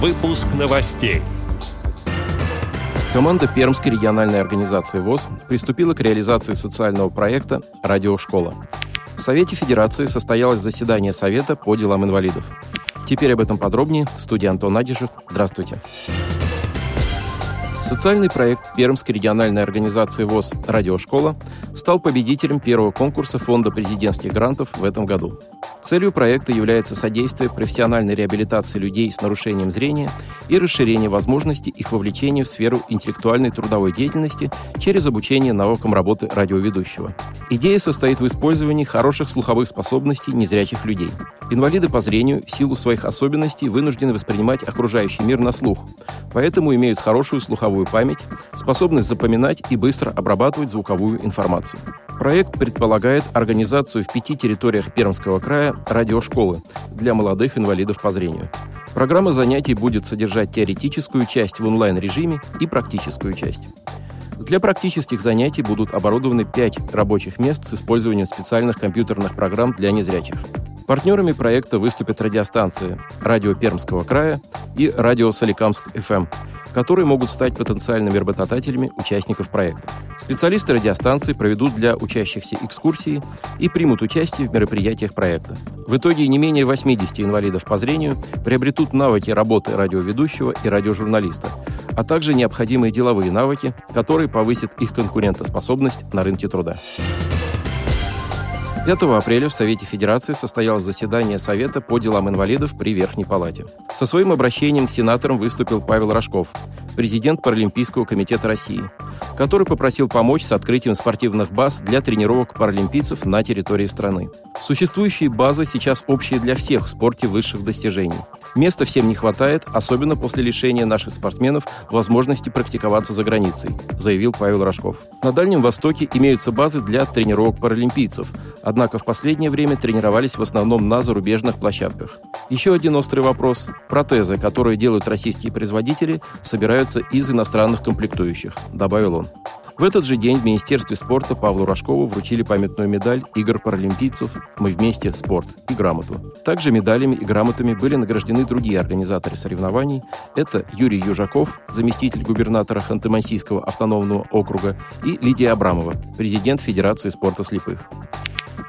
Выпуск новостей. Команда Пермской региональной организации ВОЗ приступила к реализации социального проекта «Радиошкола». В Совете Федерации состоялось заседание Совета по делам инвалидов. Теперь об этом подробнее. В студии Антон Агишев. Здравствуйте. Социальный проект Пермской региональной организации ВОЗ «Радиошкола» стал победителем первого конкурса Фонда президентских грантов в этом году. Целью проекта является содействие профессиональной реабилитации людей с нарушением зрения и расширение возможностей их вовлечения в сферу интеллектуальной трудовой деятельности через обучение навыкам работы радиоведущего. Идея состоит в использовании хороших слуховых способностей незрячих людей. Инвалиды по зрению в силу своих особенностей вынуждены воспринимать окружающий мир на слух, поэтому имеют хорошую слуховую память, способность запоминать и быстро обрабатывать звуковую информацию. Проект предполагает организацию в пяти территориях Пермского края радиошколы для молодых инвалидов по зрению. Программа занятий будет содержать теоретическую часть в онлайн-режиме и практическую часть. Для практических занятий будут оборудованы пять рабочих мест с использованием специальных компьютерных программ для незрячих. Партнерами проекта выступят радиостанции «Радио Пермского края» и «Радио Соликамск-ФМ», которые могут стать потенциальными работодателями участников проекта. Специалисты радиостанции проведут для учащихся экскурсии и примут участие в мероприятиях проекта. В итоге не менее 80 инвалидов по зрению приобретут навыки работы радиоведущего и радиожурналиста, а также необходимые деловые навыки, которые повысят их конкурентоспособность на рынке труда. 5 апреля в Совете Федерации состоялось заседание Совета по делам инвалидов при Верхней Палате. Со своим обращением к сенаторам выступил Павел Рожков, президент Паралимпийского комитета России, который попросил помочь с открытием спортивных баз для тренировок паралимпийцев на территории страны. Существующие базы сейчас общие для всех в спорте высших достижений. Места всем не хватает, особенно после лишения наших спортсменов возможности практиковаться за границей, заявил Павел Рожков. На Дальнем Востоке имеются базы для тренировок паралимпийцев, однако в последнее время тренировались в основном на зарубежных площадках. Еще один острый вопрос – протезы, которые делают российские производители, собираются из иностранных комплектующих, добавил он. В этот же день в Министерстве спорта Павлу Рожкову вручили памятную медаль игр паралимпийцев «Мы вместе. Спорт» и грамоту. Также медалями и грамотами были награждены другие организаторы соревнований. Это Юрий Южаков, заместитель губернатора Ханты-Мансийского автономного округа, и Лидия Абрамова, президент Федерации спорта слепых.